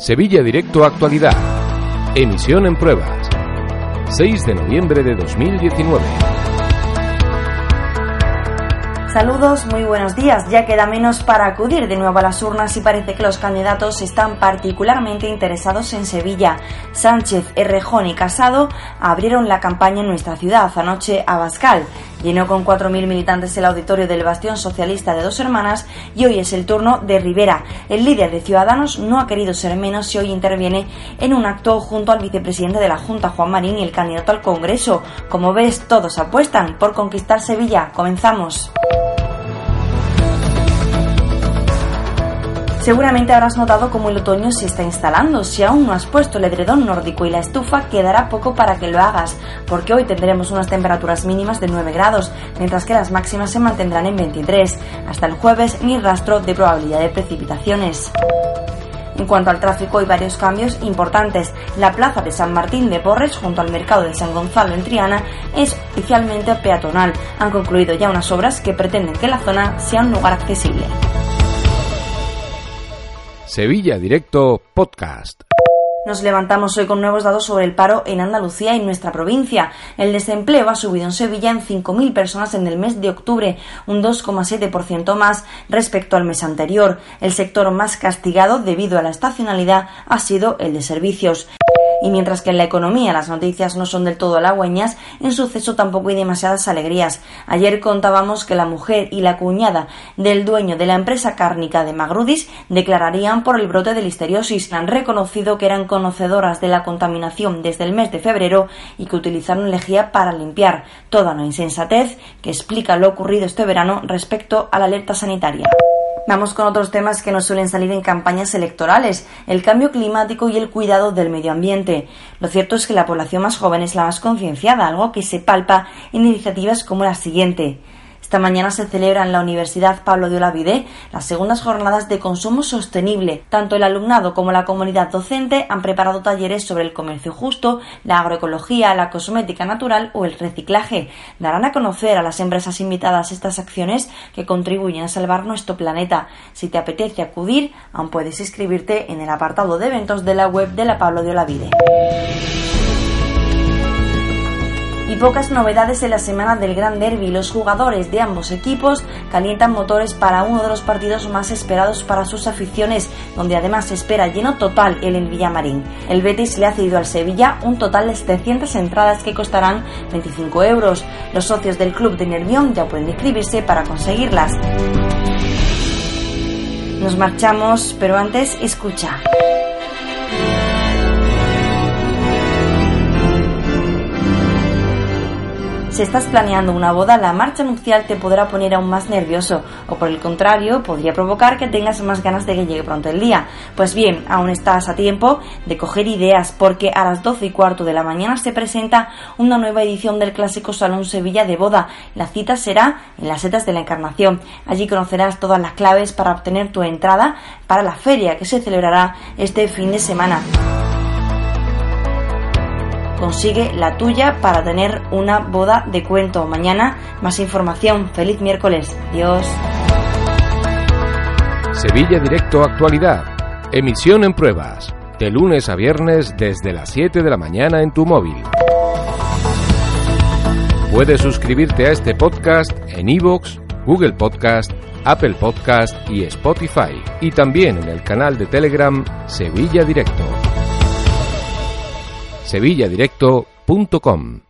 Sevilla Directo Actualidad. Emisión en pruebas. 6 de noviembre de 2019. Saludos, muy buenos días. Ya queda menos para acudir de nuevo a las urnas y parece que los candidatos están particularmente interesados en Sevilla. Sánchez, Errejón y Casado abrieron la campaña en nuestra ciudad anoche a Bascal. Llenó con 4.000 militantes el auditorio del Bastión Socialista de Dos Hermanas y hoy es el turno de Rivera. El líder de Ciudadanos no ha querido ser menos y hoy interviene en un acto junto al vicepresidente de la Junta, Juan Marín, y el candidato al Congreso. Como ves, todos apuestan por conquistar Sevilla. Comenzamos. Seguramente habrás notado cómo el otoño se está instalando. Si aún no has puesto el edredón nórdico y la estufa, quedará poco para que lo hagas, porque hoy tendremos unas temperaturas mínimas de 9 grados, mientras que las máximas se mantendrán en 23. Hasta el jueves ni rastro de probabilidad de precipitaciones. En cuanto al tráfico, hay varios cambios importantes. La plaza de San Martín de Porres, junto al mercado de San Gonzalo en Triana, es oficialmente peatonal. Han concluido ya unas obras que pretenden que la zona sea un lugar accesible. Sevilla Directo Podcast. Nos levantamos hoy con nuevos datos sobre el paro en Andalucía y nuestra provincia. El desempleo ha subido en Sevilla en 5.000 personas en el mes de octubre, un 2,7% más respecto al mes anterior. El sector más castigado debido a la estacionalidad ha sido el de servicios. Y mientras que en la economía las noticias no son del todo halagüeñas, en suceso tampoco hay demasiadas alegrías. Ayer contábamos que la mujer y la cuñada del dueño de la empresa cárnica de Magrudis declararían por el brote de listeriosis. Han reconocido que eran conocedoras de la contaminación desde el mes de febrero y que utilizaron lejía para limpiar. Toda una insensatez que explica lo ocurrido este verano respecto a la alerta sanitaria. Vamos con otros temas que no suelen salir en campañas electorales, el cambio climático y el cuidado del medio ambiente. Lo cierto es que la población más joven es la más concienciada, algo que se palpa en iniciativas como la siguiente. Esta mañana se celebra en la Universidad Pablo de Olavide las segundas jornadas de consumo sostenible. Tanto el alumnado como la comunidad docente han preparado talleres sobre el comercio justo, la agroecología, la cosmética natural o el reciclaje. Darán a conocer a las empresas invitadas estas acciones que contribuyen a salvar nuestro planeta. Si te apetece acudir, aún puedes inscribirte en el apartado de eventos de la web de la Pablo de Olavide. Y pocas novedades en la semana del Gran Derby. Los jugadores de ambos equipos calientan motores para uno de los partidos más esperados para sus aficiones, donde además se espera lleno total el en Villamarín. El Betis le ha cedido al Sevilla un total de 700 entradas que costarán 25 euros. Los socios del club de Nervión ya pueden inscribirse para conseguirlas. Nos marchamos, pero antes escucha. Si estás planeando una boda, la marcha nupcial te podrá poner aún más nervioso o por el contrario podría provocar que tengas más ganas de que llegue pronto el día. Pues bien, aún estás a tiempo de coger ideas porque a las 12 y cuarto de la mañana se presenta una nueva edición del clásico Salón Sevilla de Boda. La cita será en las setas de la Encarnación. Allí conocerás todas las claves para obtener tu entrada para la feria que se celebrará este fin de semana consigue la tuya para tener una boda de cuento. Mañana más información. Feliz miércoles. Dios. Sevilla Directo Actualidad. Emisión en pruebas. De lunes a viernes desde las 7 de la mañana en tu móvil. Puedes suscribirte a este podcast en iVoox, Google Podcast, Apple Podcast y Spotify. Y también en el canal de Telegram Sevilla Directo sevilladirecto.com